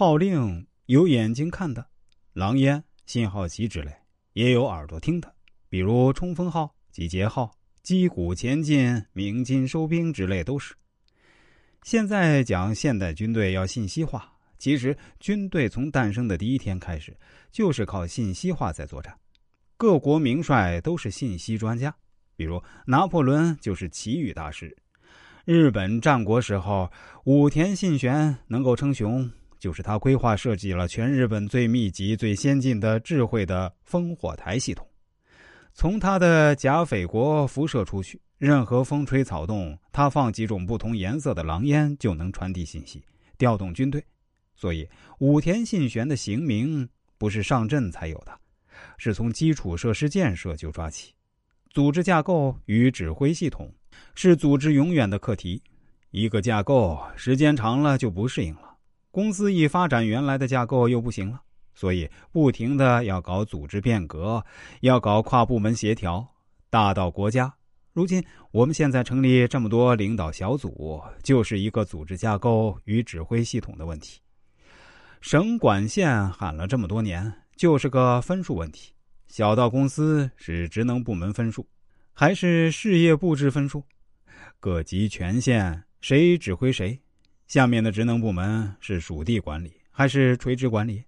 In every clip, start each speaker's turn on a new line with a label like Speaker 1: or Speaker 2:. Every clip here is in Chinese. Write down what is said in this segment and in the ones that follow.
Speaker 1: 号令有眼睛看的，狼烟、信号旗之类，也有耳朵听的，比如冲锋号、集结号、击鼓前进、鸣金收兵之类都是。现在讲现代军队要信息化，其实军队从诞生的第一天开始，就是靠信息化在作战。各国名帅都是信息专家，比如拿破仑就是奇遇大师。日本战国时候，武田信玄能够称雄，就是他规划设计了全日本最密集、最先进的智慧的烽火台系统。从他的甲斐国辐射出去，任何风吹草动，他放几种不同颜色的狼烟就能传递信息，调动军队。所以，武田信玄的行名不是上阵才有的。是从基础设施建设就抓起，组织架构与指挥系统是组织永远的课题。一个架构时间长了就不适应了，公司一发展原来的架构又不行了，所以不停的要搞组织变革，要搞跨部门协调。大到国家，如今我们现在成立这么多领导小组，就是一个组织架构与指挥系统的问题。省管县喊了这么多年。就是个分数问题，小到公司是职能部门分数，还是事业部制分数？各级权限谁指挥谁？下面的职能部门是属地管理还是垂直管理？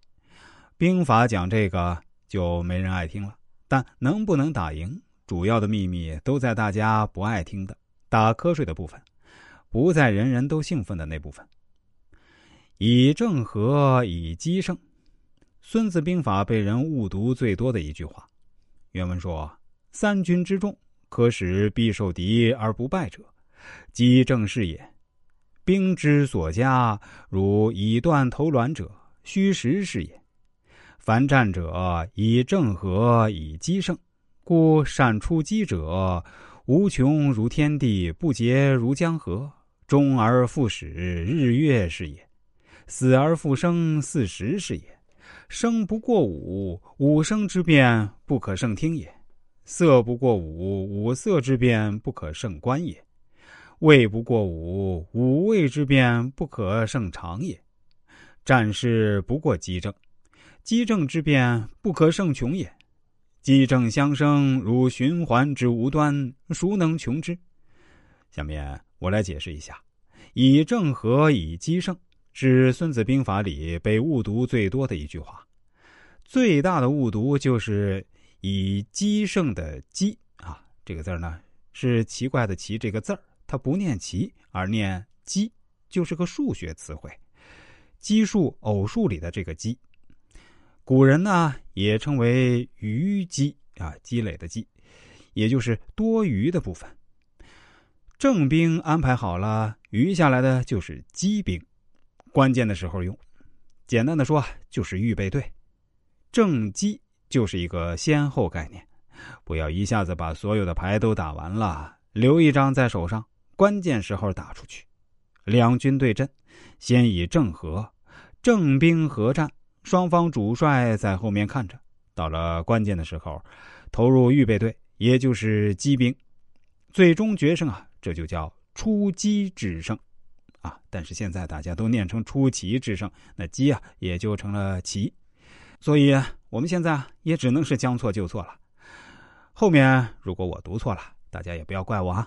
Speaker 1: 兵法讲这个就没人爱听了，但能不能打赢，主要的秘密都在大家不爱听的打瞌睡的部分，不在人人都兴奋的那部分。以正和，以奇胜。《孙子兵法》被人误读最多的一句话，原文说：“三军之众，可使必受敌而不败者，击正是也。兵之所加，如以断头卵者，虚实是也。凡战者以正和以击胜，故善出击者，无穷如天地，不竭如江河，终而复始，日月是也；死而复生，四时是也。”生不过五，五生之变不可胜听也；色不过五，五色之变不可胜观也；味不过五，五味之变不可胜长也；战事不过机正，机正之变不可胜穷也。机正相生，如循环之无端，孰能穷之？下面我来解释一下：以正合，以机胜。是《孙子兵法》里被误读最多的一句话，最大的误读就是以“奇胜”的“奇”啊，这个字呢是奇怪的“奇”这个字儿，它不念“奇”而念“奇”，就是个数学词汇，奇数、偶数里的这个“奇”。古人呢也称为“余积”啊，积累的“积”，也就是多余的部分。正兵安排好了，余下来的就是机兵。关键的时候用，简单的说就是预备队。正机就是一个先后概念，不要一下子把所有的牌都打完了，留一张在手上，关键时候打出去。两军对阵，先以正和，正兵合战，双方主帅在后面看着，到了关键的时候，投入预备队，也就是机兵，最终决胜啊，这就叫出击制胜。啊！但是现在大家都念成出奇制胜，那鸡啊也就成了奇，所以我们现在也只能是将错就错了。后面如果我读错了，大家也不要怪我啊。